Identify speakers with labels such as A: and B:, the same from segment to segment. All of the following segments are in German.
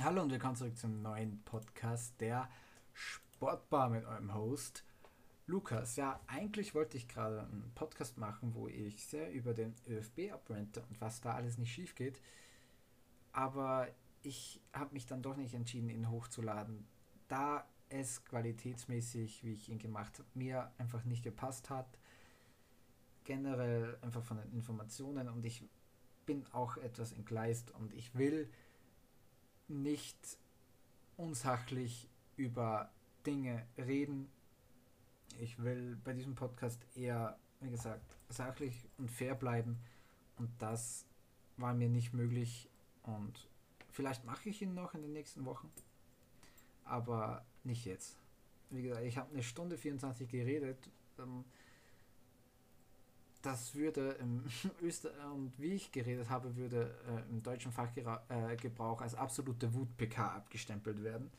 A: Hallo und willkommen zurück zum neuen Podcast der Sportbar mit eurem Host Lukas. Ja, eigentlich wollte ich gerade einen Podcast machen, wo ich sehr über den ÖFB abrente und was da alles nicht schief geht. Aber ich habe mich dann doch nicht entschieden, ihn hochzuladen, da es qualitätsmäßig, wie ich ihn gemacht habe, mir einfach nicht gepasst hat. Generell einfach von den Informationen und ich bin auch etwas entgleist und ich will nicht unsachlich über Dinge reden. Ich will bei diesem Podcast eher, wie gesagt, sachlich und fair bleiben. Und das war mir nicht möglich. Und vielleicht mache ich ihn noch in den nächsten Wochen. Aber nicht jetzt. Wie gesagt, ich habe eine Stunde 24 geredet. Ähm, das würde im Öster und wie ich geredet habe, würde äh, im deutschen Fachgebrauch äh, als absolute Wut-PK abgestempelt werden.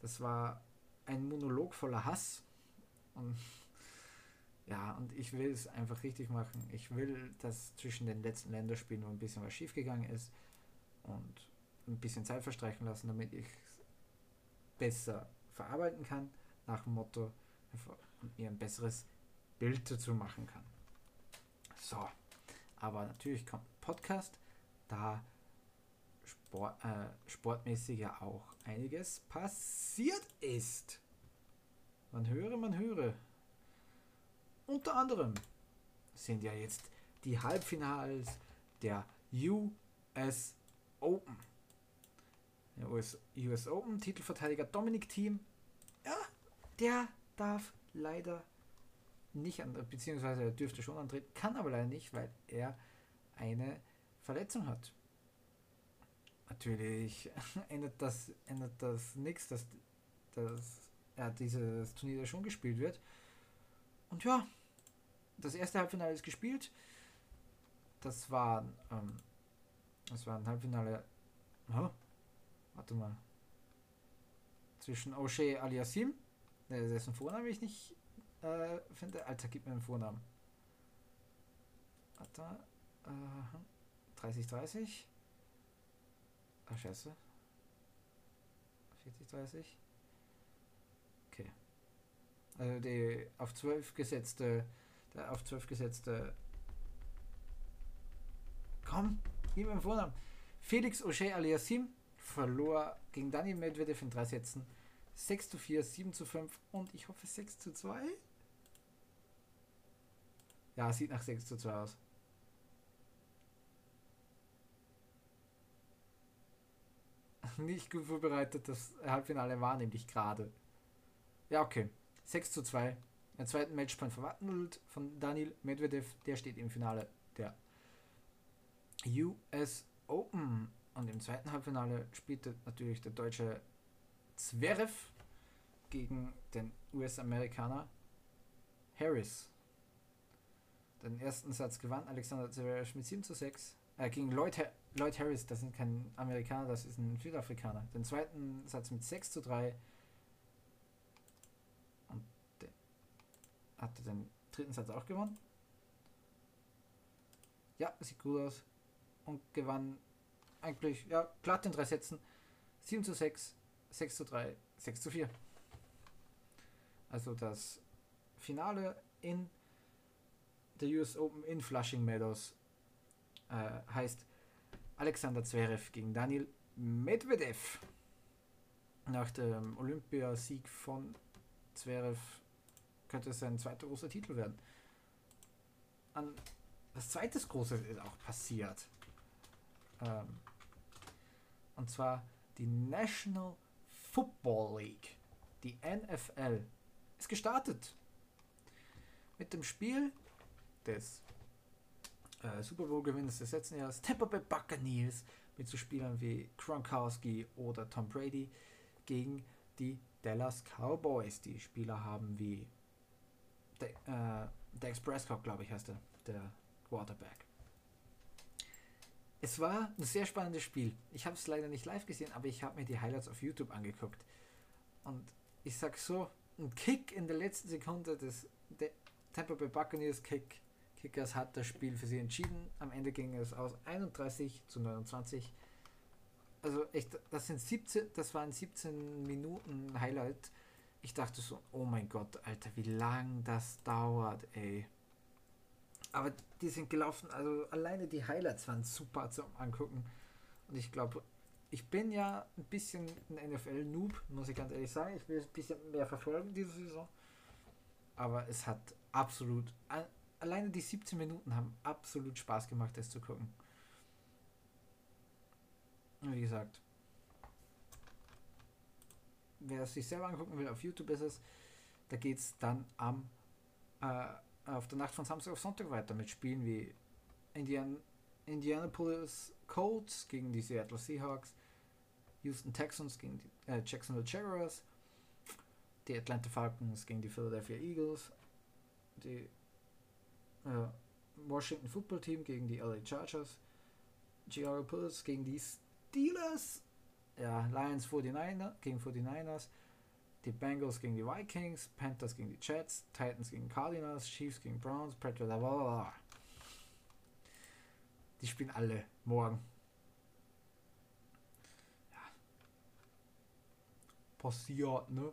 A: Das war ein Monolog voller Hass. Und ja, und ich will es einfach richtig machen. Ich will, dass zwischen den letzten Länderspielen noch ein bisschen was schiefgegangen ist und ein bisschen Zeit verstreichen lassen, damit ich es besser verarbeiten kann, nach dem Motto, mir ein besseres Bild dazu machen kann. So, aber natürlich kommt ein Podcast, da Sport, äh, sportmäßig ja auch einiges passiert ist. Man höre, man höre. Unter anderem sind ja jetzt die Halbfinals der US Open. Der US, US Open Titelverteidiger Dominic Thiem, ja, der darf leider nicht an, beziehungsweise er dürfte schon antreten, kann aber leider nicht, weil er eine Verletzung hat. Natürlich ändert das, ändert das nichts, dass, dass ja, dieses Turnier schon gespielt wird. Und ja, das erste Halbfinale ist gespielt. Das war, ähm, das war ein Halbfinale. Oh, warte mal. Zwischen O'Shea Aliasim, dessen Vorname ich nicht äh, finde. Alter, gib mir einen Vornamen. Warte. Äh, 30, 30. Ach, scheiße. 40, 30. Okay. Also die auf 12 gesetzte, der auf 12 gesetzte. Komm, gib mir einen Vornamen. Felix O'Shea Aliassim verlor gegen Daniel Medvedev in drei Sätzen 6 zu 4, 7 zu 5 und ich hoffe 6 zu 2. Ja, sieht nach 6 zu 2 aus. Nicht gut vorbereitet, das Halbfinale war nämlich gerade. Ja, okay. 6 zu 2. Der zweiten Matchpoint verwandelt von Daniel Medvedev. Der steht im Finale der US Open. Und im zweiten Halbfinale spielte natürlich der deutsche Zverev gegen den US-Amerikaner Harris den ersten Satz gewann Alexander Zverev mit 7 zu 6. Äh, gegen Lloyd, ha Lloyd Harris, das ist kein Amerikaner, das ist ein Südafrikaner. Den zweiten Satz mit 6 zu 3. Und hatte den dritten Satz auch gewonnen. Ja, sieht gut aus. Und gewann eigentlich, ja, glatt in drei Sätzen. 7 zu 6, 6 zu 3, 6 zu 4. Also das Finale in der US Open in Flushing Meadows äh, heißt Alexander Zverev gegen Daniel Medvedev. Nach dem Olympiasieg von Zverev könnte es sein zweiter großer Titel werden. An das zweite große ist auch passiert. Ähm, und zwar die National Football League, die NFL, ist gestartet. Mit dem Spiel des äh, Super Bowl-Gewinners des letzten Jahres, Tampa Bay Buccaneers, mit so Spielern wie Gronkowski oder Tom Brady gegen die Dallas Cowboys. Die Spieler haben wie De äh, Dex Prescott, glaube ich, heißt er, der Quarterback. Es war ein sehr spannendes Spiel. Ich habe es leider nicht live gesehen, aber ich habe mir die Highlights auf YouTube angeguckt. Und ich sag so, ein Kick in der letzten Sekunde des De Tampa Bay Buccaneers Kick Kickers hat das Spiel für sie entschieden. Am Ende ging es aus 31 zu 29. Also echt, das sind 17, das waren 17 Minuten Highlight. Ich dachte so, oh mein Gott, Alter, wie lang das dauert, ey. Aber die sind gelaufen, also alleine die Highlights waren super zum Angucken. Und ich glaube, ich bin ja ein bisschen ein NFL-Noob, muss ich ganz ehrlich sagen. Ich will es ein bisschen mehr verfolgen diese Saison. Aber es hat absolut, alleine die 17 Minuten haben absolut Spaß gemacht, das zu gucken. Wie gesagt, wer es sich selber angucken will, auf YouTube ist es. Da geht es dann am äh, auf der Nacht von Samstag auf Sonntag weiter mit Spielen wie Indian, Indianapolis Colts gegen die Seattle Seahawks, Houston Texans gegen die äh, Jacksonville Jaguars, die Atlanta Falcons gegen die Philadelphia Eagles, die äh, Washington Football Team gegen die LA Chargers, Chicago Bulls gegen die Steelers, ja, Lions 49er gegen 49ers, die Bengals gegen die Vikings, Panthers gegen die Jets, Titans gegen Cardinals, Chiefs gegen Browns, Patriots, blablabla. Die spielen alle morgen. Ja. Passiert, ne?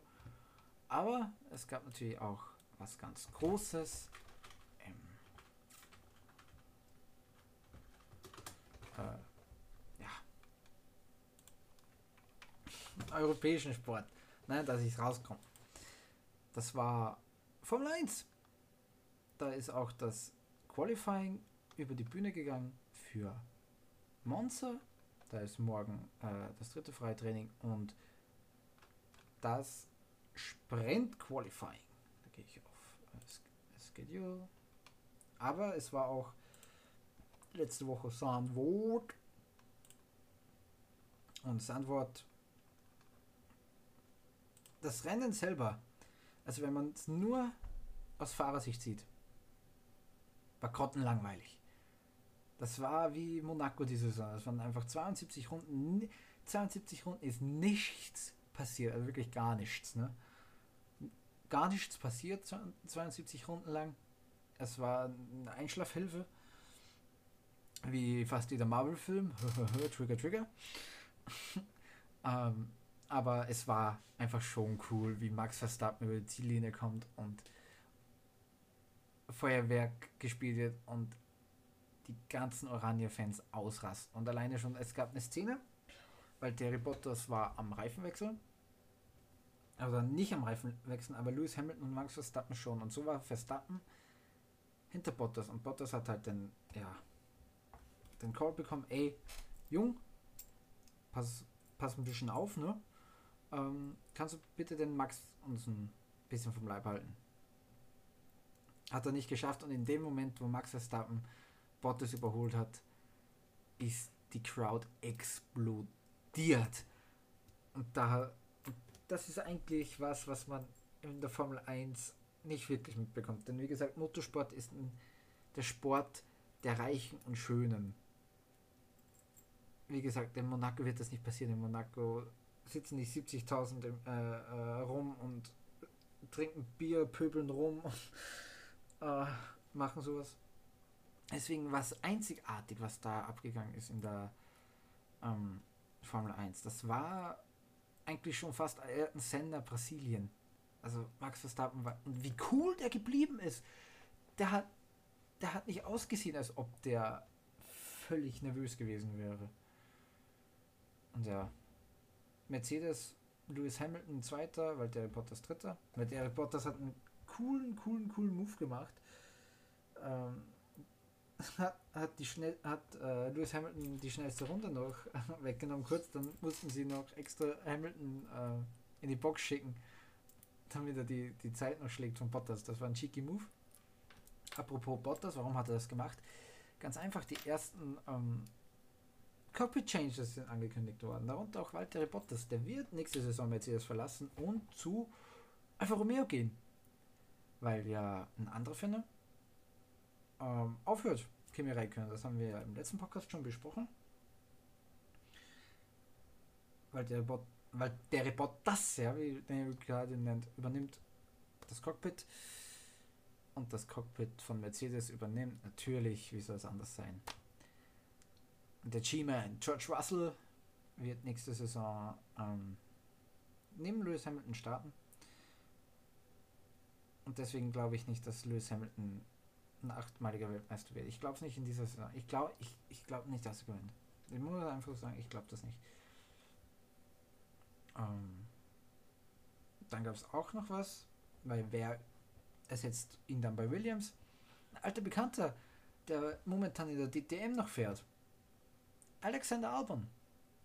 A: Aber es gab natürlich auch was ganz Großes. Äh, ja. Europäischen Sport ne, dass ich rauskomme. Das war Formel 1. Da ist auch das Qualifying über die Bühne gegangen für Monza. Da ist morgen äh, das dritte Freitraining und das Sprint Qualifying. Da gehe ich auf äh, Schedule. Aber es war auch letzte Woche Sandwort. Und Sandwort das Rennen selber, also wenn man es nur aus Fahrersicht sieht, war grottenlangweilig. Das war wie Monaco diese Saison. Das waren einfach 72 Runden. 72 Runden ist nichts passiert, also wirklich gar nichts. Ne? Gar nichts passiert 72 Runden lang. Es war eine Einschlafhilfe, wie fast jeder Marvel-Film. trigger, Trigger. ähm, aber es war einfach schon cool, wie Max Verstappen über die Ziellinie kommt und Feuerwerk gespielt wird und die ganzen Oranje-Fans ausrasten. Und alleine schon, es gab eine Szene, weil Terry Bottas war am Reifenwechsel. Also nicht am Reifenwechsel, aber Lewis Hamilton und Max Verstappen schon. Und so war Verstappen hinter Bottas. Und Bottas hat halt den, ja, den Call bekommen, ey, Jung, pass, pass ein bisschen auf, ne? Ähm, kannst du bitte den Max uns ein bisschen vom Leib halten? Hat er nicht geschafft und in dem Moment, wo Max Verstappen Bottas überholt hat, ist die Crowd explodiert. Und da, das ist eigentlich was, was man in der Formel 1 nicht wirklich mitbekommt. Denn wie gesagt, Motorsport ist ein, der Sport der Reichen und Schönen. Wie gesagt, in Monaco wird das nicht passieren. In Monaco sitzen die 70.000 äh, äh, rum und trinken Bier, pöbeln rum und äh, machen sowas. Deswegen war es einzigartig, was da abgegangen ist in der ähm, Formel 1. Das war eigentlich schon fast ein Sender Brasilien. Also Max Verstappen war. Und wie cool der geblieben ist. Der hat, der hat nicht ausgesehen, als ob der völlig nervös gewesen wäre. Und ja, Mercedes, Lewis Hamilton zweiter, der Bottas dritter. Der Bottas hat einen coolen, coolen, coolen Move gemacht. Ähm, hat, hat, die schnell, hat äh, Lewis Hamilton die schnellste Runde noch weggenommen. Kurz, dann mussten sie noch extra Hamilton äh, in die Box schicken, damit er die, die Zeit noch schlägt von Bottas. Das war ein cheeky Move. Apropos Bottas, warum hat er das gemacht? Ganz einfach, die ersten ähm, Cockpit Changes sind angekündigt worden, darunter auch Walter Bottas. Der wird nächste Saison Mercedes verlassen und zu Alfa Romeo gehen. Weil ja ein anderer Firma ähm, aufhört, Kimi Räikkönen. Das haben wir ja im letzten Podcast schon besprochen. Weil der der Bottas, ja, wie der gerade nennt, übernimmt das Cockpit und das Cockpit von Mercedes übernimmt. Natürlich, wie soll es anders sein? Der G-Man, George Russell, wird nächste Saison ähm, neben Lewis Hamilton starten. Und deswegen glaube ich nicht, dass Lewis Hamilton ein achtmaliger Weltmeister wird. Ich glaube es nicht in dieser Saison. Ich glaube ich, ich glaub nicht, dass er gewinnt. Ich muss einfach sagen, ich glaube das nicht. Ähm, dann gab es auch noch was, weil wer ersetzt ihn dann bei Williams? Ein alter Bekannter, der momentan in der DTM noch fährt. Alexander Albon.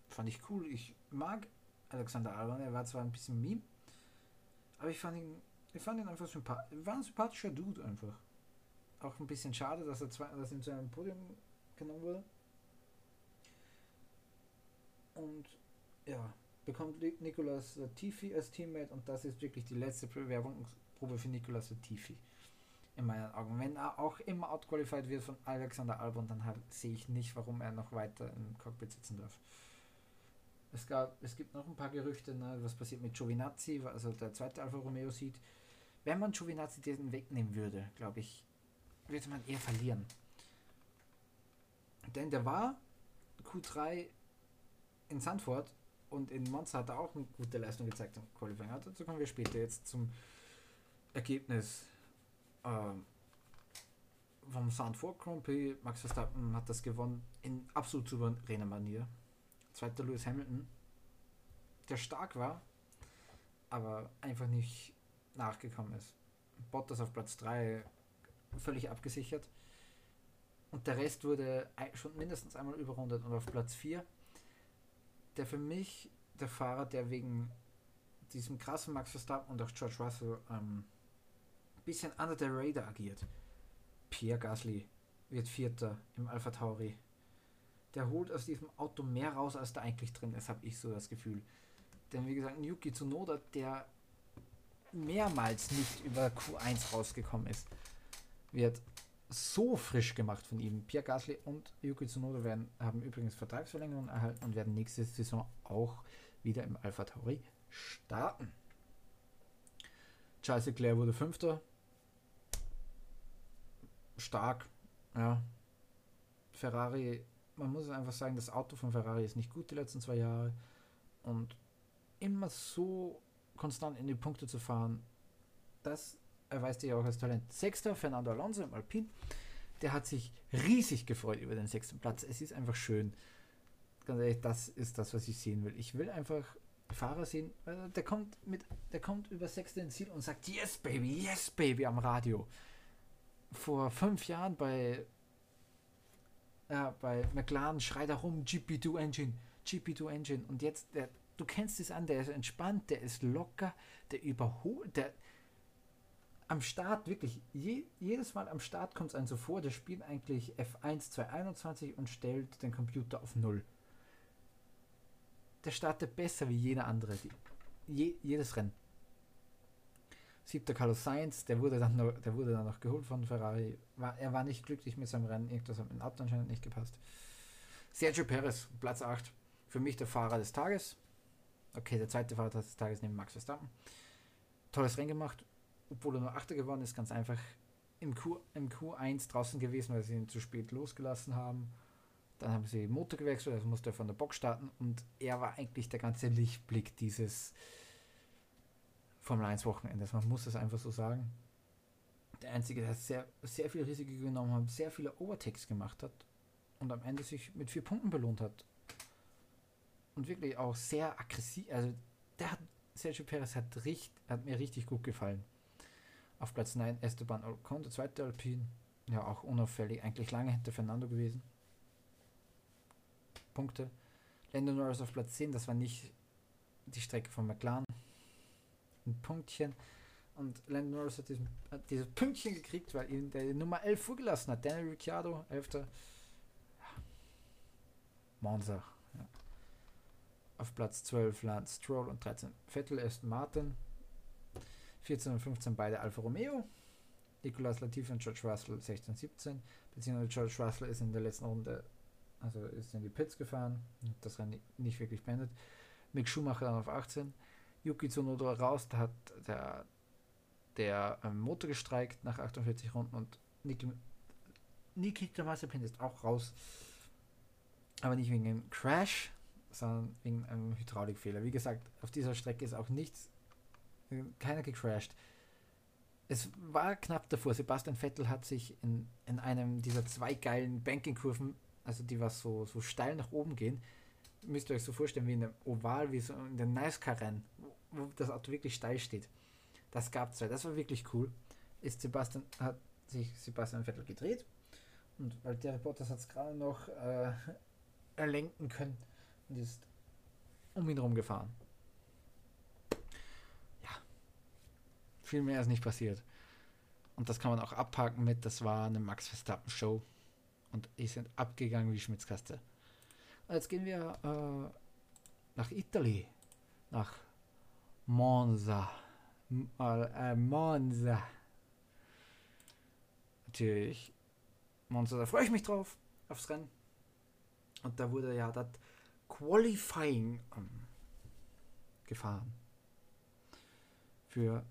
A: Fand ich cool. Ich mag Alexander Albon. Er war zwar ein bisschen Meme, aber ich fand ihn, ich fand ihn einfach sympathisch. War ein sympathischer Dude einfach. Auch ein bisschen schade, dass er zwei, dass ihm zu einem Podium genommen wurde. Und ja, bekommt Nicolas Latifi als Teammate und das ist wirklich die letzte Bewerbungsprobe für Nicolas Latifi. In meinen Augen. Wenn er auch immer outqualified wird von Alexander Albon, dann halt, sehe ich nicht, warum er noch weiter im Cockpit sitzen darf. Es, gab, es gibt noch ein paar Gerüchte, ne, was passiert mit Giovinazzi, also der zweite Alfa Romeo sieht. Wenn man Giovinazzi diesen wegnehmen würde, glaube ich, würde man eher verlieren. Denn der war Q3 in Sandford und in Monza hat er auch eine gute Leistung gezeigt im Qualifying. Dazu kommen wir später jetzt zum Ergebnis ähm, vom Sandford Grand Prix. Max Verstappen hat das gewonnen in absolut souveräner Manier. Zweiter Lewis Hamilton, der stark war, aber einfach nicht nachgekommen ist. Bottas auf Platz 3 völlig abgesichert. Und der Rest wurde schon mindestens einmal überrundet und auf Platz 4 der für mich der Fahrer, der wegen diesem krassen Max Verstappen und auch George Russell ähm, bisschen under the radar agiert. Pierre Gasly wird Vierter im Alpha Tauri. Der holt aus diesem Auto mehr raus, als da eigentlich drin ist, habe ich so das Gefühl. Denn wie gesagt, Yuki Tsunoda, der mehrmals nicht über Q1 rausgekommen ist, wird so frisch gemacht von ihm. Pierre Gasly und Yuki Tsunoda werden, haben übrigens Vertragsverlängerungen erhalten und werden nächste Saison auch wieder im Alpha Tauri starten. Charles Leclerc wurde Fünfter. Stark, ja. Ferrari, man muss einfach sagen, das Auto von Ferrari ist nicht gut die letzten zwei Jahre. Und immer so konstant in die Punkte zu fahren, das erweist sich auch als Talent. Sechster, Fernando Alonso im Alpin. Der hat sich riesig gefreut über den sechsten Platz. Es ist einfach schön. Ganz ehrlich, das ist das, was ich sehen will. Ich will einfach Fahrer sehen, der kommt mit, der kommt über Sechste ins Ziel und sagt, yes, baby, yes, baby, am Radio. Vor fünf Jahren bei, ja, bei McLaren schreit er rum, GP2 Engine, GP2 Engine. Und jetzt, der, du kennst es an, der ist entspannt, der ist locker, der überholt, der, am Start, wirklich, je, jedes Mal am Start kommt es einem so vor, der spielt eigentlich F1 221 und stellt den Computer auf Null. Der startet besser wie jeder andere, die, je, jedes Rennen. Siebter Carlos Sainz, der wurde dann noch, der wurde dann noch geholt von Ferrari. War, er war nicht glücklich mit seinem Rennen, irgendwas hat mit dem Auto anscheinend nicht gepasst. Sergio Perez, Platz 8. Für mich der Fahrer des Tages. Okay, der zweite Fahrer des Tages neben Max Verstappen. Tolles Rennen gemacht, obwohl er nur Achter geworden ist, ganz einfach im, Q, im Q1 draußen gewesen, weil sie ihn zu spät losgelassen haben. Dann haben sie Motor gewechselt, also musste er von der Box starten und er war eigentlich der ganze Lichtblick dieses Formel 1 Wochenendes. Man muss es einfach so sagen. Der Einzige, der sehr, sehr viel Risiko genommen hat, sehr viele Overtakes gemacht hat und am Ende sich mit vier Punkten belohnt hat. Und wirklich auch sehr aggressiv, also der hat, Sergio Perez hat, richt, hat mir richtig gut gefallen. Auf Platz 9 Esteban Ocon, der zweite Alpin. Ja, auch unauffällig, eigentlich lange hinter Fernando gewesen. Punkte. Lando Norris auf Platz 10, das war nicht die Strecke von McLaren. Ein Punktchen. Und Lando Norris hat, diesen, hat dieses Pünktchen gekriegt, weil ihn der Nummer 11 vorgelassen hat. Daniel Ricciardo, 11. Monza. Ja. Auf Platz 12 Lance Stroll und 13 Vettel, Aston Martin. 14 und 15 beide Alfa Romeo. Nicolas Latifi und George Russell 16 17. Beziehungsweise George Russell ist in der letzten Runde, also ist in die Pits gefahren, das Rennen nicht wirklich beendet. Mick Schumacher dann auf 18. Yuki Tsunoda raus, da hat der, der ähm, Motor gestreikt nach 48 Runden und Niki, Nikita Mazepin ist auch raus. Aber nicht wegen dem Crash, sondern wegen einem Hydraulikfehler. Wie gesagt, auf dieser Strecke ist auch nichts, äh, keiner gecrashed. Es war knapp davor. Sebastian Vettel hat sich in, in einem dieser zwei geilen Bankingkurven, also die was so, so steil nach oben gehen, müsst ihr euch so vorstellen wie in einem Oval, wie so in den Nice-Car-Rennen, wo, das Auto wirklich steil steht. Das gab zwei. Das war wirklich cool. Ist Sebastian, hat sich Sebastian Vettel gedreht und Valtteri Bottas hat es gerade noch äh, erlenken können und ist um ihn herum gefahren. Ja. Viel mehr ist nicht passiert. Und das kann man auch abhaken mit, das war eine Max Verstappen Show. Und die sind abgegangen wie Schmitzkaste. Jetzt gehen wir äh, nach Italien. Nach Monza. M äh, Monza. Natürlich. Monza, da freue ich mich drauf. Aufs Rennen. Und da wurde ja das Qualifying ähm, gefahren. Für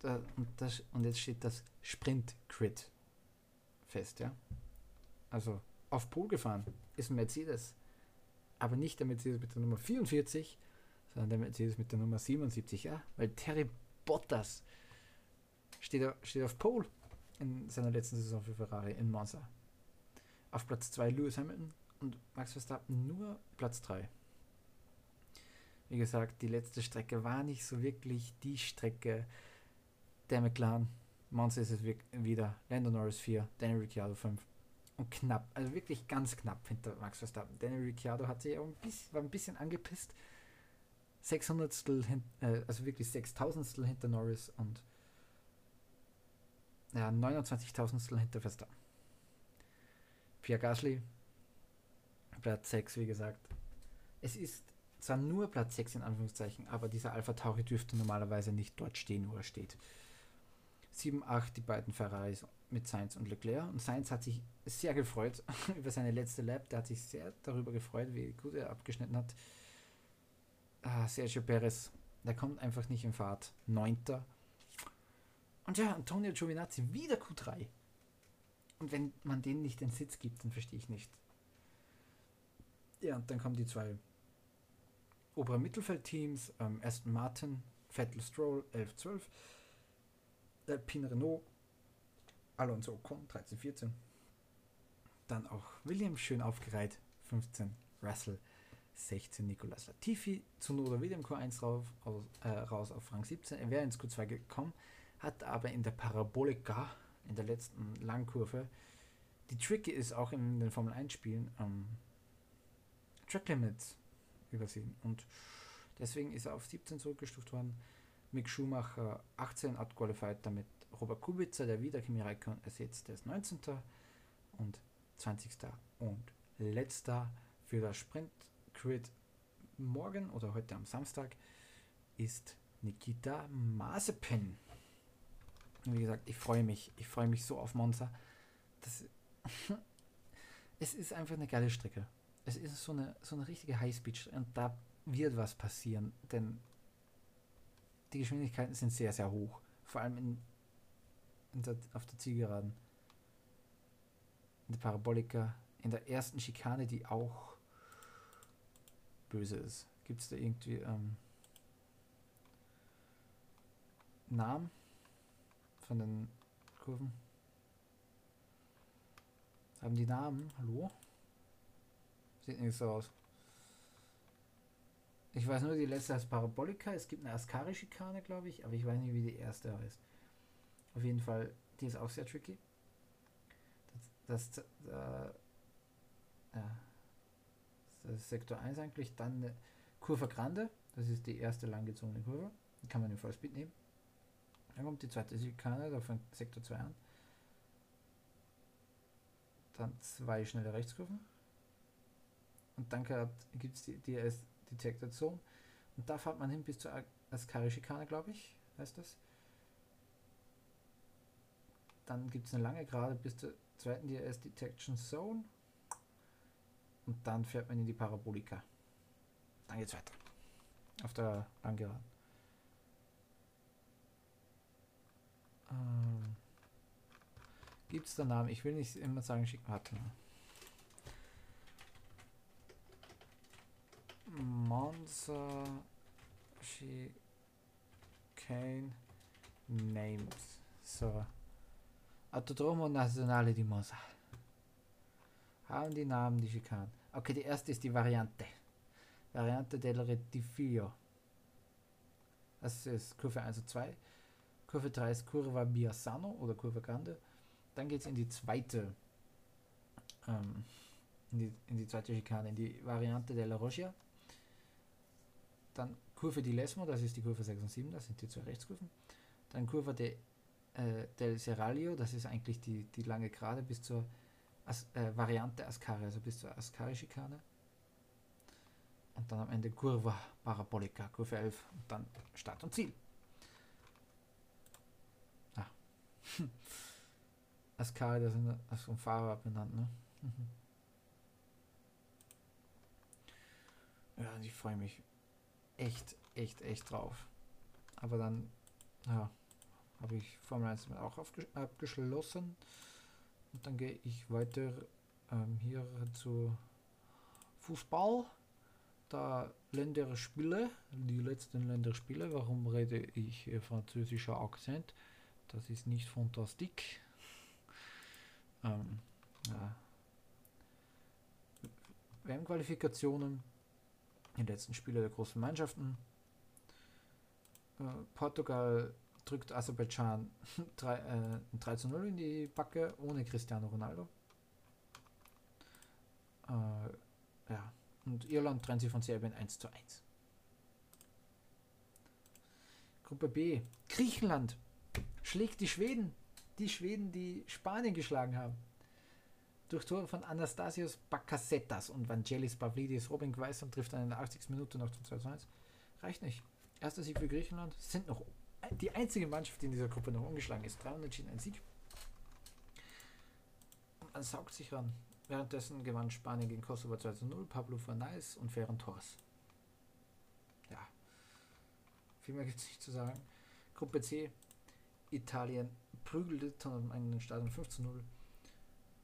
A: da, und, das, und jetzt steht das Sprint Crit fest, ja. Also auf Pol gefahren ist ein Mercedes. Aber nicht der Mercedes mit der Nummer 44, sondern der Mercedes mit der Nummer 77, ja. Weil Terry Bottas steht, steht auf Pole in seiner letzten Saison für Ferrari in Monza. Auf Platz 2 Lewis Hamilton und Max Verstappen nur Platz 3. Wie gesagt, die letzte Strecke war nicht so wirklich die Strecke der McLaren. Monza ist es wieder. Lando Norris 4, Daniel Ricciardo 5. Und knapp, also wirklich ganz knapp hinter Max Verstappen. Daniel Ricciardo hat sich auch ein bisschen, war ein bisschen angepisst. 600 äh, also wirklich 6000 hinter Norris und ja, 29.000 hinter Verstappen. Pierre Gasly, Platz 6, wie gesagt. Es ist zwar nur Platz 6 in Anführungszeichen, aber dieser Alpha Tauri dürfte normalerweise nicht dort stehen, wo er steht. 7, 8 die beiden Ferraris mit Sainz und Leclerc. Und Sainz hat sich sehr gefreut über seine letzte Lap. Der hat sich sehr darüber gefreut, wie gut er abgeschnitten hat. Ah, Sergio Perez, der kommt einfach nicht in Fahrt. Neunter. Und ja, Antonio Giovinazzi wieder Q3. Und wenn man denen nicht den Sitz gibt, dann verstehe ich nicht. Ja, und dann kommen die zwei oberen Mittelfeldteams, ähm, Aston Martin, Vettel Stroll 11, 12, Alpine Renault, Alonso Ocon 13, 14. Dann auch Williams schön aufgereiht, 15, Russell 16, Nicolas Latifi, zu Noda William Q1 rauf, aus, äh, raus auf Rang 17. Er wäre ins Q2 gekommen, hat aber in der Parabolika, in der letzten Langkurve, die Tricky ist auch in den Formel 1 Spielen, ähm, Track Limits übersehen und deswegen ist er auf 17 zurückgestuft worden. Mick Schumacher 18 outqualified, damit Robert Kubica, der wieder Kimi Räikkönen ersetzt, der ist 19. und 20. und letzter für das Sprint Grid morgen oder heute am Samstag ist Nikita Mazepin. Wie gesagt, ich freue mich, ich freue mich so auf Monza. Das, es ist einfach eine geile Strecke. Es ist so eine, so eine richtige Highspeed und da wird was passieren, denn die Geschwindigkeiten sind sehr, sehr hoch. Vor allem in, in der, auf der Zielgeraden. In der Parabolika. In der ersten Schikane, die auch böse ist. Gibt es da irgendwie ähm, Namen von den Kurven? Haben die Namen? Hallo? Sieht nicht so aus. Ich weiß nur, die letzte heißt Parabolika. Es gibt eine Ascari-Schikane, glaube ich, aber ich weiß nicht, wie die erste heißt. Auf jeden Fall, die ist auch sehr tricky. Das, das, äh, ja, das ist Sektor 1 eigentlich. Dann Kurve Grande, das ist die erste langgezogene Kurve. Die kann man im Vollspeed nehmen. Dann kommt die zweite Schikane, da fängt Sektor 2 an. Dann zwei schnelle Rechtskurven. Und dann gibt es die, die Detected Zone. Und da fährt man hin bis zur Ascari-Schikane, glaube ich, heißt das. Dann gibt es eine lange Gerade bis zur zweiten DRS Detection Zone. Und dann fährt man in die Parabolika. Dann geht's weiter. Auf der Langgeraden. Ähm, gibt es da Namen? Ich will nicht immer sagen, schick, mal. Monza Chicane Names. So. Autodromo Nazionale di Monza. Haben die Namen die Schikanen. Okay, die erste ist die Variante. Variante del Retifio. Das ist Kurve 1 und 2. Kurve 3 ist Curva Biasano oder Kurve Grande. Dann geht es in die zweite ähm, in, die, in die zweite Schikane, in die Variante della Roggia. Dann Kurve di Lesmo, das ist die Kurve 6 und 7, das sind die zwei Rechtskurven. Dann Kurve de, äh, del Serralio, das ist eigentlich die, die lange Gerade bis zur As, äh, Variante Ascari, also bis zur Ascari-Schikane. Und dann am Ende Kurva Parabolica, Kurve 11 und dann Start und Ziel. Ah. Ascari, das ist vom Fahrer benannt, ne? Ja, ich freue mich echt, echt, echt drauf. Aber dann, ja, habe ich Formel 1 auch abgeschlossen. Und dann gehe ich weiter ähm, hier zu Fußball. Da Länderspiele, die letzten Länderspiele. Warum rede ich äh, französischer Akzent? Das ist nicht fantastisch. Ähm, ja. WM-Qualifikationen, die letzten Spiele der großen Mannschaften. Äh, Portugal drückt Aserbaidschan 3, äh, 3 zu 0 in die Backe ohne Cristiano Ronaldo. Äh, ja. Und Irland trennt sich von Serbien 1 zu 1. Gruppe B. Griechenland schlägt die Schweden. Die Schweden, die Spanien geschlagen haben. Durch Tore von Anastasios Bakasetas und Vangelis Pavlidis. Robin Gweisson trifft dann in der 80. Minute noch zum 2 zu 1. Reicht nicht. Erster Sieg für Griechenland. Sind noch die einzige Mannschaft, die in dieser Gruppe noch ungeschlagen ist. 300 entschieden ein Sieg. Und man saugt sich ran. Währenddessen gewann Spanien gegen Kosovo 2 zu 0. Pablo Fernandes und Ferran Torres. Ja. Viel mehr gibt es nicht zu sagen. Gruppe C. Italien prügelte Tottenham einen Stadion 5 zu 0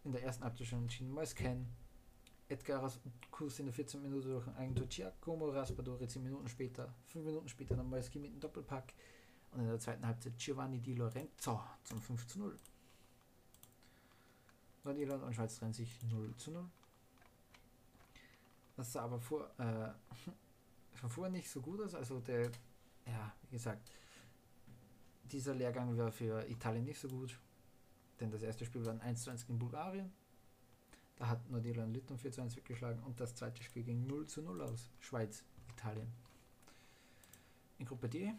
A: in der ersten schon entschieden. Mois Ken, Edgar Kurs in der 14 Minute durch ein Eigentor Giacomo Raspadori 10 Minuten später, 5 Minuten später dann Mois mit einem Doppelpack und in der zweiten Halbzeit Giovanni Di Lorenzo zum 5 zu 0. Nordirland und Schweiz trennen sich 0 zu 0. Das sah aber vor, äh, schon vorher nicht so gut aus. Also der, ja, wie gesagt, dieser Lehrgang war für Italien nicht so gut. Denn das erste Spiel war ein 1 zu 1 gegen Bulgarien. Da hat Nordirland Litauen 4 zu 1 weggeschlagen und das zweite Spiel ging 0 zu 0 aus. Schweiz, Italien. In Gruppe D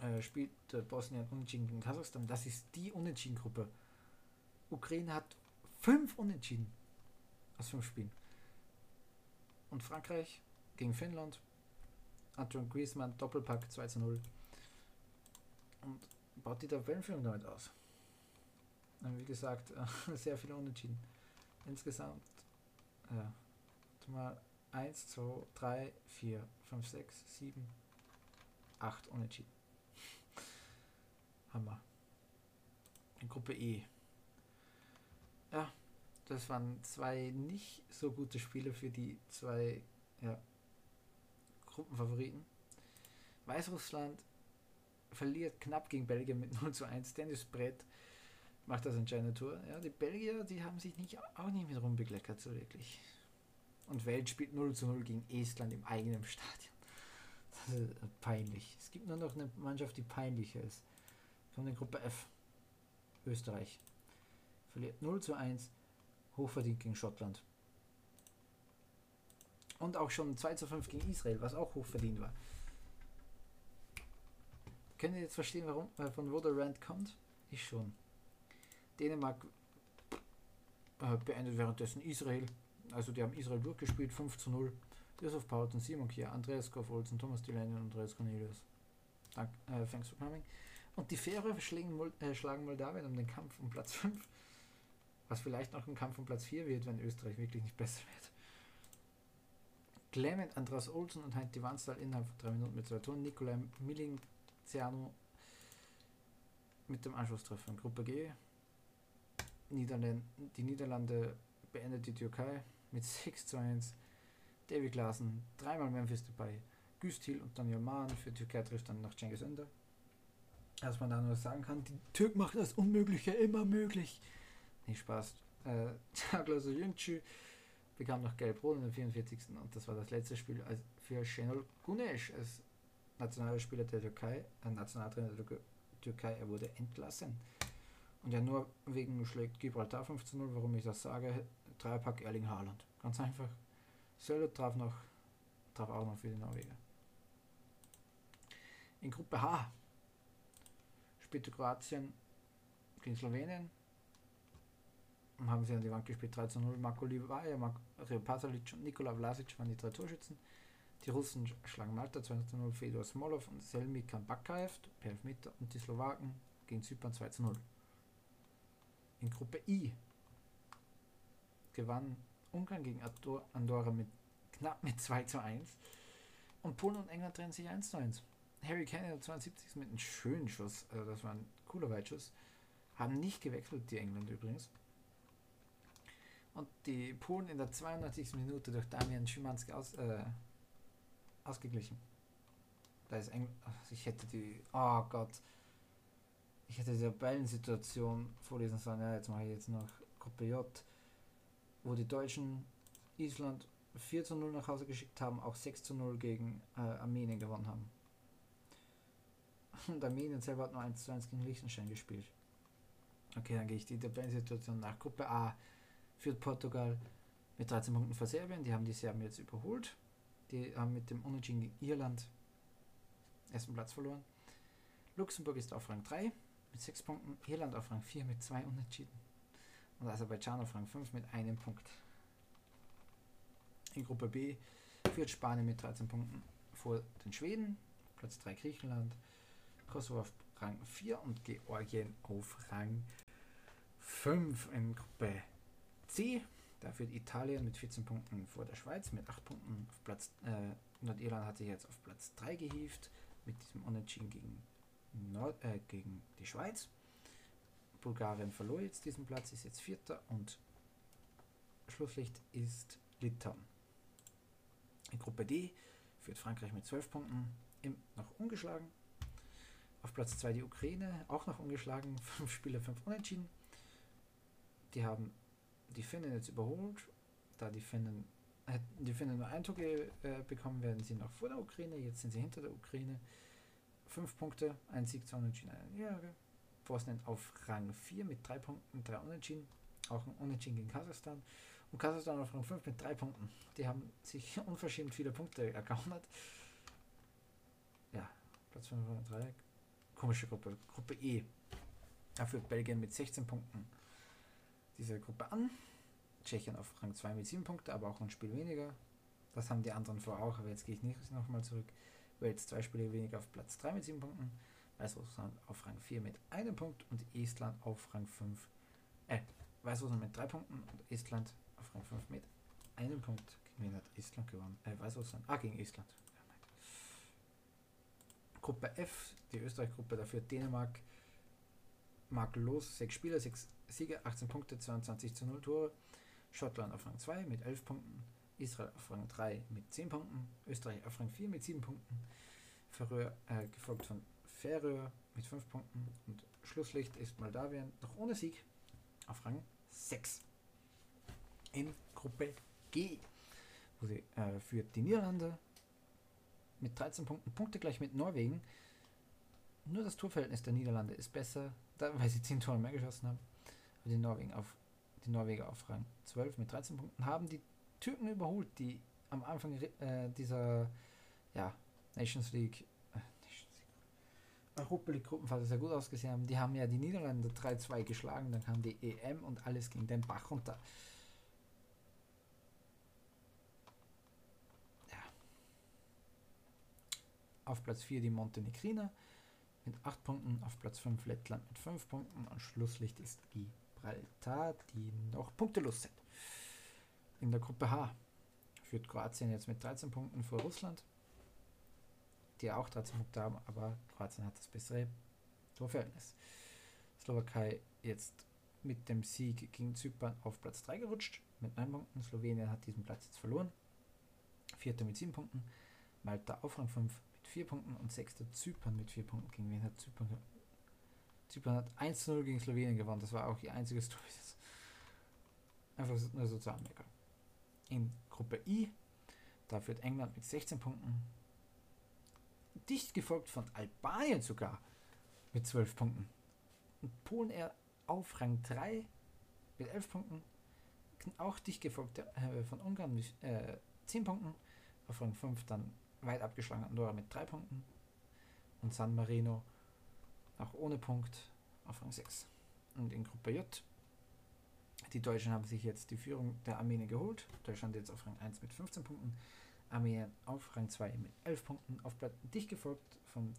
A: äh, spielt äh, Bosnien unentschieden gegen Kasachstan. Das ist die Unentschieden-Gruppe. Ukraine hat fünf Unentschieden aus fünf Spielen. Und Frankreich gegen Finnland. Antoine Griezmann, Doppelpack 2 zu 0. Und baut die Tabellenführung damit aus. Wie gesagt, sehr viele Unentschieden. Insgesamt, ja, mal 1, 2, 3, 4, 5, 6, 7, 8 Unentschieden. Hammer. Gruppe E. Ja, das waren zwei nicht so gute Spiele für die zwei ja, Gruppenfavoriten. Weißrussland verliert knapp gegen Belgien mit 0 zu 1. Dennis Brett macht das entscheidende Tor. Ja, die Belgier, die haben sich nicht, auch nicht mit rumbekleckert, so wirklich. Und Welt spielt 0 zu 0 gegen Estland im eigenen Stadion. Das ist peinlich. Es gibt nur noch eine Mannschaft, die peinlicher ist. In Gruppe F. Österreich. Verliert 0 zu 1. Hochverdient gegen Schottland. Und auch schon 2 zu 5 gegen Israel, was auch hochverdient war. Könnt ihr jetzt verstehen, warum, äh, von wo der Rand kommt? Ich schon. Dänemark äh, beendet währenddessen Israel. Also die haben Israel durchgespielt, 5 zu 0. Josef Paulsen, Simon Kier, Andreas Goff Olsen, Thomas Delaney und Andreas Cornelius. Dank, äh, thanks for coming. Und die Fähre schlagen, äh, schlagen Moldawien um den Kampf um Platz 5. Was vielleicht noch ein Kampf um Platz 4 wird, wenn Österreich wirklich nicht besser wird. Clement, Andreas Olsen und Heint Wanstal innerhalb von 3 Minuten mit zwei Toren. Nikolai Milling-Ciano mit dem Anschlusstreffer in Gruppe G. Niederland, die Niederlande beendet die Türkei mit 6 zu 1. David Klaassen, dreimal Memphis dabei, Güstil und Daniel Mahn. Für Türkei trifft dann noch Cengiz Önder. Dass man da nur sagen kann, die Türk macht das Unmögliche immer möglich. Nicht Spaß. Äh, Soyuncu bekam noch gelb-rot in der 44. Und das war das letzte Spiel für Şenol Güneş als nationaler Spieler der Türkei, ein Nationaltrainer der Türkei. Er wurde entlassen. Und ja, nur wegen schlägt Gibraltar 5 zu 0, warum ich das sage. Dreierpack Erling Haaland. Ganz einfach. Sölle traf noch, traf auch noch für die Norweger. In Gruppe H spielte Kroatien gegen Slowenien. Haben sie an die Wand gespielt 3 zu 0. Marko Livaja, Mario Pasalic und Nikola Vlasic waren die drei Torschützen. Die Russen schlagen Malta 2 zu 0, Fedor Smolov und Selmi Kambakaev per Elfmeter und die Slowaken gegen Zypern 2 zu 0. In Gruppe I gewann Ungarn gegen Andorra mit knapp mit 2 zu 1 und Polen und England trennen sich 1 zu 1. Harry Kane in der 72. mit einem schönen Schuss, also das war ein cooler Weitschuss, haben nicht gewechselt, die Engländer übrigens. Und die Polen in der 92. Minute durch Damian Schimanski aus, äh, ausgeglichen. Da ist England, ich hätte die, oh Gott, ich hätte die Tabellensituation vorlesen sollen. Ja, jetzt mache ich jetzt noch Gruppe J, wo die Deutschen Island 4 zu 0 nach Hause geschickt haben, auch 6 zu 0 gegen äh, Armenien gewonnen haben. Und Armenien selber hat nur 1 zu 1 gegen Liechtenstein gespielt. Okay, dann gehe ich die Tabellensituation nach. Gruppe A führt Portugal mit 13 Punkten vor Serbien. Die haben die Serben jetzt überholt. Die haben mit dem Unentschieden gegen Irland ersten Platz verloren. Luxemburg ist auf Rang 3 mit 6 Punkten, Irland auf Rang 4 mit 2 Unentschieden und Aserbaidschan auf Rang 5 mit einem Punkt. In Gruppe B führt Spanien mit 13 Punkten vor den Schweden, Platz 3 Griechenland, Kosovo auf Rang 4 und Georgien auf Rang 5 in Gruppe C. Da führt Italien mit 14 Punkten vor der Schweiz mit 8 Punkten auf Platz. Äh, Nordirland hat sich jetzt auf Platz 3 gehievt mit diesem Unentschieden gegen Nord, äh, gegen die Schweiz. Bulgarien verlor jetzt diesen Platz, ist jetzt Vierter und Schlusslicht ist Litauen. In Gruppe D führt Frankreich mit 12 Punkten im, noch ungeschlagen. Auf Platz 2 die Ukraine, auch noch ungeschlagen, 5 Spiele, 5 Unentschieden. Die haben die Finnen jetzt überholt. Da die Finnen, die Finnen nur ein Tor äh, bekommen, werden sie noch vor der Ukraine. Jetzt sind sie hinter der Ukraine. 5 Punkte, ein Sieg, 2 Unentschieden, eine Niederlage. Bosnien auf Rang 4 mit 3 Punkten, 3 Unentschieden. Auch ein Unentschieden gegen Kasachstan. Und Kasachstan auf Rang 5 mit 3 Punkten. Die haben sich unverschämt viele Punkte ergaunert. Ja, Platz 5 und 3. Komische Gruppe. Gruppe E. Da führt Belgien mit 16 Punkten diese Gruppe an. Tschechien auf Rang 2 mit 7 Punkten, aber auch ein Spiel weniger. Das haben die anderen vor auch, aber jetzt gehe ich nicht nochmal zurück. Wales zwei Spiele weniger auf Platz 3 mit 7 Punkten. Weißrussland auf Rang 4 mit einem Punkt und Estland auf Rang 5. Äh, Weißrussland mit 3 Punkten und Estland auf Rang 5 mit einem Punkt. Gegen wen hat Estland gewonnen? Äh, Weißrussland. Ah, gegen Estland. Gruppe F, die Österreich-Gruppe, dafür Dänemark, makellos, 6 Spieler, 6 Siege, 18 Punkte, 22 zu 0 Tore. Schottland auf Rang 2 mit 11 Punkten. Israel auf Rang 3 mit 10 Punkten. Österreich auf Rang 4 mit 7 Punkten. Färöer, äh, gefolgt von Färöer mit 5 Punkten. Und Schlusslicht ist Moldawien noch ohne Sieg auf Rang 6. In Gruppe G, wo sie äh, führt die Niederlande mit 13 Punkten, Punkte gleich mit Norwegen. Nur das Torverhältnis der Niederlande ist besser, da, weil sie 10 Tore mehr geschossen haben die, Norwegen auf, die Norweger auf Rang 12 mit 13 Punkten, haben die Türken überholt, die am Anfang äh, dieser ja, Nations League, äh, Europa League Gruppenphase sehr gut ausgesehen haben. Die haben ja die Niederlande 3-2 geschlagen, dann kam die EM und alles ging den Bach runter. Auf Platz 4 die Montenegriner mit 8 Punkten, auf Platz 5 Lettland mit 5 Punkten und Schlusslicht ist Gibraltar, die noch punktelos sind. In der Gruppe H führt Kroatien jetzt mit 13 Punkten vor Russland, die auch 13 Punkte haben, aber Kroatien hat das bessere Torverhältnis. Slowakei jetzt mit dem Sieg gegen Zypern auf Platz 3 gerutscht mit 9 Punkten. Slowenien hat diesen Platz jetzt verloren. Vierter mit 7 Punkten. Malta auf Rang 5 mit 4 Punkten und sechster Zypern mit 4 Punkten. Gegen wen hat Zypern Zypern hat 1-0 gegen Slowenien gewonnen. Das war auch ihr einziges Tor. Einfach nur so zu anmerken. In Gruppe I, da führt England mit 16 Punkten. Dicht gefolgt von Albanien sogar mit 12 Punkten. Und Polen eher auf Rang 3 mit 11 Punkten. Auch dicht gefolgt äh, von Ungarn mit äh, 10 Punkten. Auf Rang 5 dann weit abgeschlagen Andorra mit 3 Punkten. Und San Marino auch ohne Punkt auf Rang 6. Und in Gruppe J, die Deutschen haben sich jetzt die Führung der Armenien geholt. Deutschland jetzt auf Rang 1 mit 15 Punkten. Armenien auf Rang 2 mit 11 Punkten. Auf dicht gefolgt vom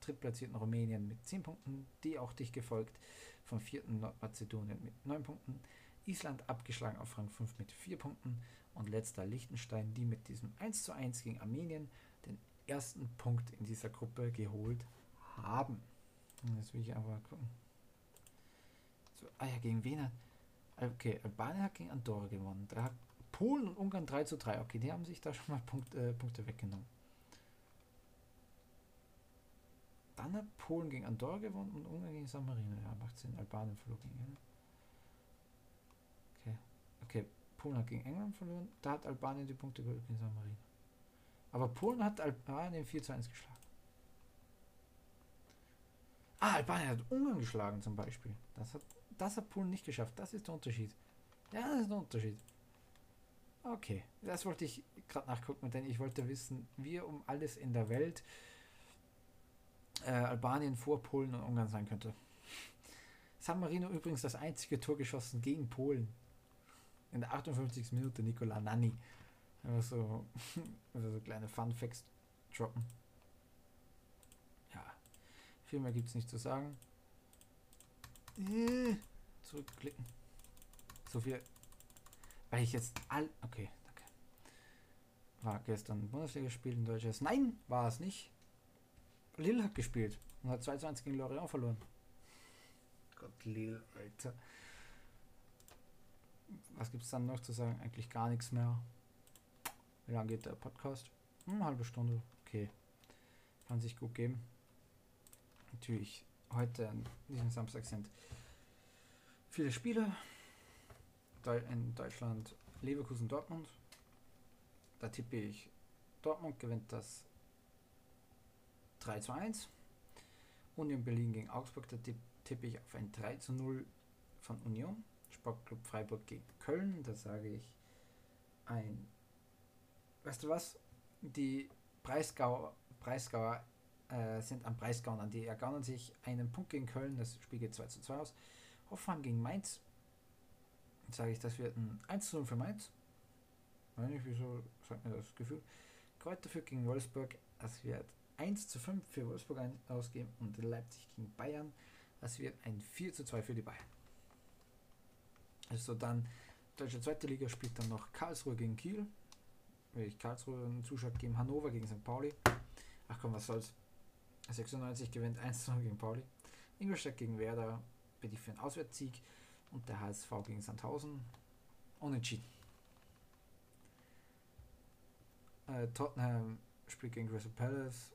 A: drittplatzierten Rumänien mit 10 Punkten. Die auch dicht gefolgt vom vierten Nordmazedonien mit 9 Punkten. Island abgeschlagen auf Rang 5 mit 4 Punkten. Und letzter Liechtenstein, die mit diesem 1 zu 1 gegen Armenien den ersten Punkt in dieser Gruppe geholt haben. Jetzt will ich aber gucken. So, ah ja, gegen wen hat. Okay, Albanien hat gegen Andorra gewonnen. Da hat Polen und Ungarn 3 zu 3. Okay, die haben sich da schon mal Punkt, äh, Punkte weggenommen. Dann hat Polen gegen Andorra gewonnen und Ungarn gegen San Marino. Ja, macht Sinn. Albanien verloren gegen. Okay. Okay, Polen hat gegen England verloren. Da hat Albanien die Punkte geholt gegen San Marino. Aber Polen hat Albanien 4 zu 1 geschlagen. Ah, Albanien hat Ungarn geschlagen zum Beispiel. Das hat, das hat Polen nicht geschafft. Das ist der Unterschied. Ja, das ist der Unterschied. Okay, das wollte ich gerade nachgucken, denn ich wollte wissen, wie um alles in der Welt äh, Albanien vor Polen und Ungarn sein könnte. San Marino übrigens das einzige Tor geschossen gegen Polen. In der 58. Minute Nikola Nanni. Also, also so kleine Fun Facts droppen. Viel mehr gibt es nicht zu sagen. Äh, zurückklicken. So viel. Weil ich jetzt all. Okay, danke. War gestern Bundesliga-Spiel in Deutsches. Nein, war es nicht. Lille hat gespielt und hat 2-1 gegen Lorient verloren. Gott, Lille, Alter. Was gibt es dann noch zu sagen? Eigentlich gar nichts mehr. Wie lange geht der Podcast? Hm, eine halbe Stunde. Okay. Kann sich gut geben natürlich heute an diesem Samstag sind viele Spiele. In Deutschland Leverkusen Dortmund. Da tippe ich, Dortmund gewinnt das 3 zu 1. Union Berlin gegen Augsburg, da tippe ich auf ein 3 zu 0 von Union. Sportclub Freiburg gegen Köln, da sage ich ein. Weißt du was? Die Breisgauer, Breisgauer äh, sind am Preisgaunern. Die ergaunern sich einen Punkt gegen Köln, das Spiel geht 2 zu 2 aus. Hoffmann gegen Mainz. Sage ich, das wird ein 1 zu 0 für Mainz. Weiß nicht, wieso sagt mir das Gefühl. Kräuter führt gegen Wolfsburg. Das wird 1 zu 5 für Wolfsburg ausgeben und Leipzig gegen Bayern. Das wird ein 4 zu 2 für die Bayern. Also dann, deutsche zweite Liga spielt dann noch Karlsruhe gegen Kiel. Will ich Karlsruhe einen Zuschauer geben, Hannover gegen St. Pauli. Ach komm, was soll's. 96 gewinnt 1 gegen Pauli. Ingolstadt gegen Werder bitte für einen Auswärtssieg und der HSV gegen Sandhausen unentschieden. Äh, Tottenham spielt gegen Crystal Palace.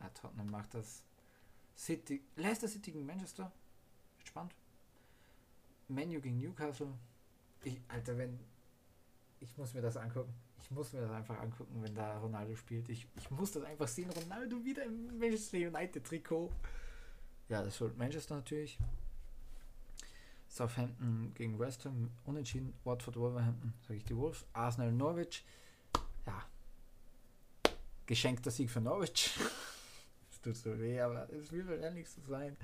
A: Äh, Tottenham macht das. City, Leicester City gegen Manchester. Spannend. Menu gegen Newcastle. Ich, Alter, wenn. Ich muss mir das angucken. Ich muss mir das einfach angucken, wenn da Ronaldo spielt. Ich, ich muss das einfach sehen. Ronaldo wieder im Manchester United Trikot. Ja, das wird Manchester natürlich. Southampton gegen West Ham unentschieden. Watford Wolverhampton, sage ich die Wolves. Arsenal Norwich. Ja. Geschenkter Sieg für Norwich. das tut so weh, aber es will ja nichts so sein.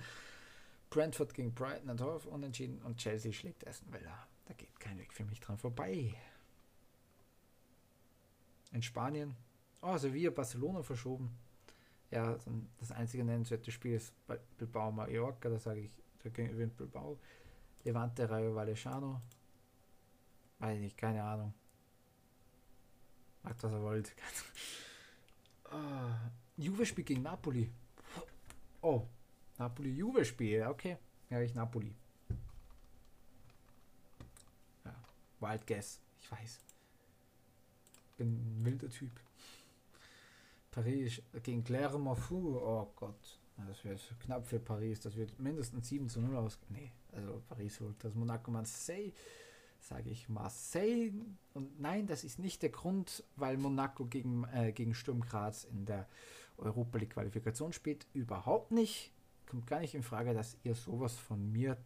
A: Brentford gegen Brighton and Hove unentschieden und Chelsea schlägt Aston Villa. Da geht kein Weg für mich dran vorbei in Spanien. Oh, Sevilla, Barcelona verschoben. Ja, das einzige nennenswerte Spiel ist Bilbao Mallorca, da sage ich, da gewinnt Bilbao. Levante Rayo Vallecano. Weiß nicht, keine Ahnung. Macht was er wollt. oh, Juve spielt gegen Napoli. Oh, Napoli-Juve Spiel, okay. Ja, ich Napoli. Ja, Wild Guess, ich weiß. bin ein wilder Typ. Paris gegen Clermont-Fou, oh Gott. Das wird knapp für Paris. Das wird mindestens 7 zu 0 aus. Nee, also Paris holt das Monaco Marseille. Sage ich Marseille. Und nein, das ist nicht der Grund, weil Monaco gegen, äh, gegen Sturm Graz in der Europa League Qualifikation spielt. Überhaupt nicht. Kommt gar nicht in Frage, dass ihr sowas von mir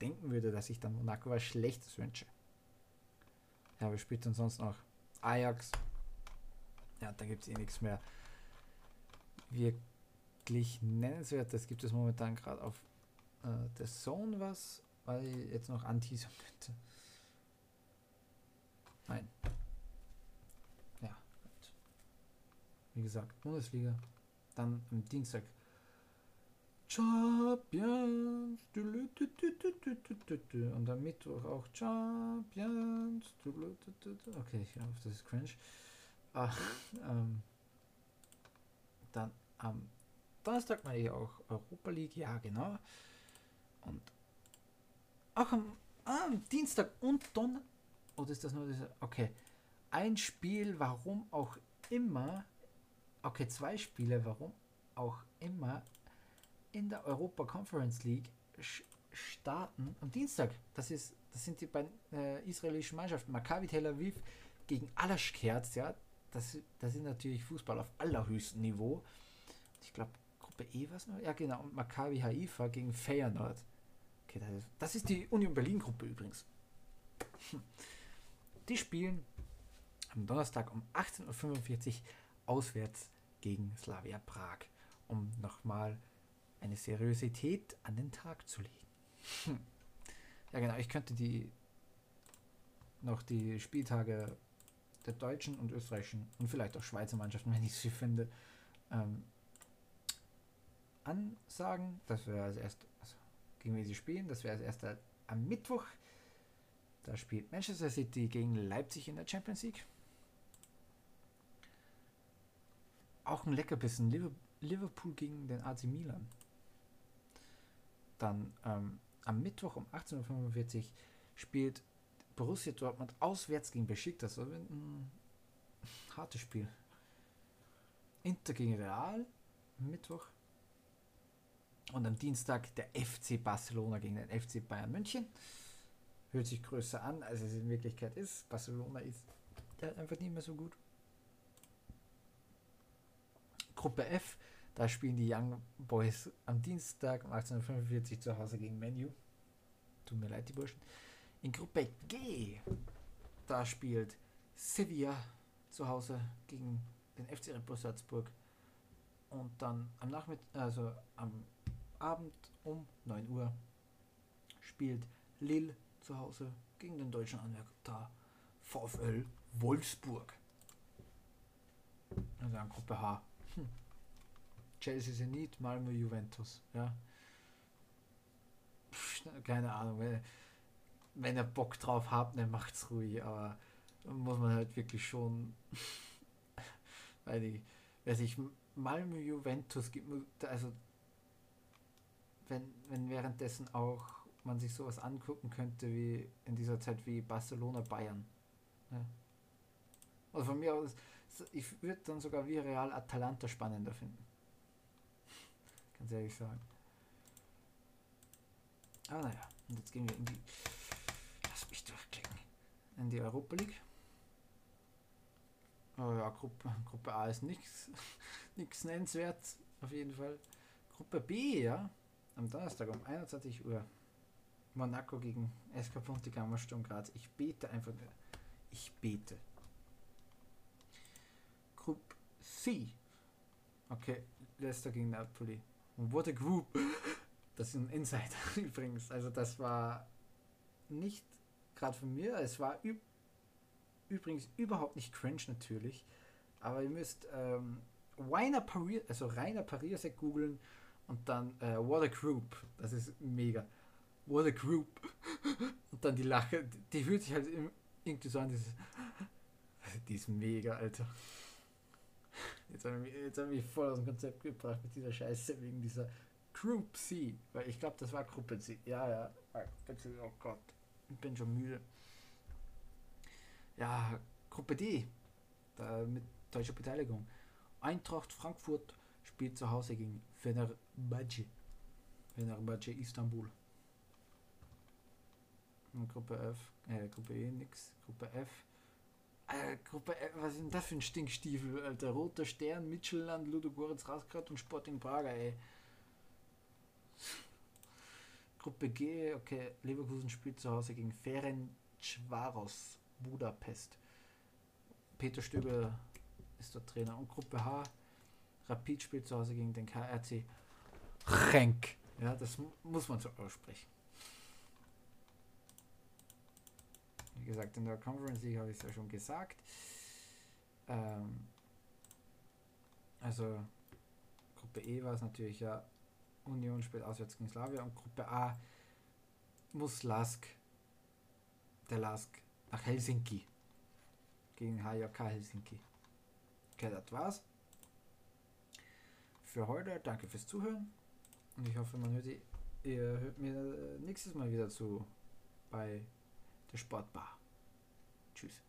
A: denken würde, dass ich dann Monaco was Schlechtes wünsche. Ja, wir spielen dann sonst noch Ajax. Ja, da gibt es eh nichts mehr. Wirklich nennenswert. Das gibt es momentan gerade auf äh, der Zone was, weil ich jetzt noch anteasern könnte. Nein. Ja. Wie gesagt, Bundesliga. Dann am Dienstag Champions. Und am Mittwoch auch Champions. Okay, ich hoffe, das ist cringe. Ah, ähm, dann am Donnerstag mal ich auch Europa League, ja genau. Und auch am, ah, am Dienstag und Donnerstag. Oder ist das nur diese? Okay. Ein Spiel, warum auch immer. Okay, zwei Spiele, warum auch immer in der Europa Conference League starten am Dienstag. Das ist, das sind die beiden äh, israelischen Mannschaften. Maccabi Tel Aviv gegen Alaschkerz, ja. Das, das ist natürlich Fußball auf allerhöchstem Niveau. Ich glaube, Gruppe E was noch? Ja, genau. Und Maccabi Haifa gegen Feyenoord. Okay, das ist, das ist die Union Berlin Gruppe übrigens. Hm. Die spielen am Donnerstag um 18.45 Uhr auswärts gegen Slavia Prag, um nochmal eine Seriosität an den Tag zu legen. Hm. Ja, genau, ich könnte die noch die Spieltage der deutschen und österreichischen und vielleicht auch Schweizer Mannschaften, wenn ich sie finde, ähm, ansagen. Das wäre als erst, also gegen wen sie spielen, das wäre als erster am Mittwoch. Da spielt Manchester City gegen Leipzig in der Champions League. Auch ein Leckerbissen. Liverpool gegen den AC Milan. Dann ähm, am Mittwoch um 18.45 Uhr spielt Borussia Dortmund auswärts gegen Besiktas. Also ein hartes Spiel. Inter gegen Real am Mittwoch. Und am Dienstag der FC Barcelona gegen den FC Bayern München. Hört sich größer an, als es in Wirklichkeit ist. Barcelona ist einfach nicht mehr so gut. Gruppe F da spielen die Young Boys am Dienstag um 18.45 Uhr zu Hause gegen Menu. Tut mir leid, die Burschen. In Gruppe G, da spielt Sevilla zu Hause gegen den FC Bull Salzburg. Und dann am Nachmittag, also am Abend um 9 Uhr spielt Lille zu Hause gegen den deutschen Anwärter VfL Wolfsburg. Also an Gruppe H. Hm. Chelsea Zenit, Malmö Juventus. Ja. Pff, keine Ahnung, wenn, wenn ihr Bock drauf habt, dann macht's ruhig, aber muss man halt wirklich schon, weil die, wer sich Malmö Juventus gibt, also wenn, wenn währenddessen auch man sich sowas angucken könnte wie in dieser Zeit wie Barcelona Bayern. Ja. Also von mir aus, ich würde dann sogar wie Real Atalanta spannender finden. Ganz ehrlich sagen. Aber naja, und jetzt gehen wir in die. Lass mich durchklicken. In die Europa League. Oh ja, Gruppe, Gruppe A ist nichts nichts nennenswert, auf jeden Fall. Gruppe B, ja, am Donnerstag um 21 Uhr. Monaco gegen SK Pontigama Sturm Graz. Ich bete einfach. Ich bete. Gruppe C. Okay, Leicester gegen Napoli. What a Group. Das ist ein Insider übrigens. Also das war nicht gerade von mir. Es war üb übrigens überhaupt nicht cringe natürlich. Aber ihr müsst ähm, Parier, also Rainer Pariersek googeln und dann äh, What a Group. Das ist mega. What a Group. Und dann die Lache, die fühlt sich halt irgendwie so an, dieses, die ist mega, Alter. Jetzt haben wir, jetzt haben wir voll aus dem Konzept gebracht mit dieser Scheiße wegen dieser Group C. Weil ich glaube, das war Gruppe C. Ja, ja. Oh Gott. Ich bin schon müde. Ja, Gruppe D. da mit deutscher Beteiligung. Eintracht Frankfurt spielt zu Hause gegen Fenerbahce. Fenerbahce Istanbul. Und Gruppe F, äh, Gruppe E nix, Gruppe F. Äh, Gruppe F, was ist denn das für ein Stinkstiefel, Alter? Roter Stern, Midtjylland, Ludogorets Rasgrad und Sporting Praga, ey. Gruppe G, okay, Leverkusen spielt zu Hause gegen Ferencvaros Budapest. Peter Stöber ist der Trainer. Und Gruppe H, Rapid spielt zu Hause gegen den KRC Renk. Ja, das muss man so aussprechen. Wie gesagt, in der Conference League habe ich es ja schon gesagt. Ähm, also Gruppe E war es natürlich ja Union spielt auswärts gegen Slavia und Gruppe A muss Lask, der Lask, nach Helsinki gegen HJK Helsinki. Okay, das war's. Für heute, danke fürs Zuhören und ich hoffe, man hört, die, ihr hört mir nächstes Mal wieder zu bei der Sportbar. Tschüss.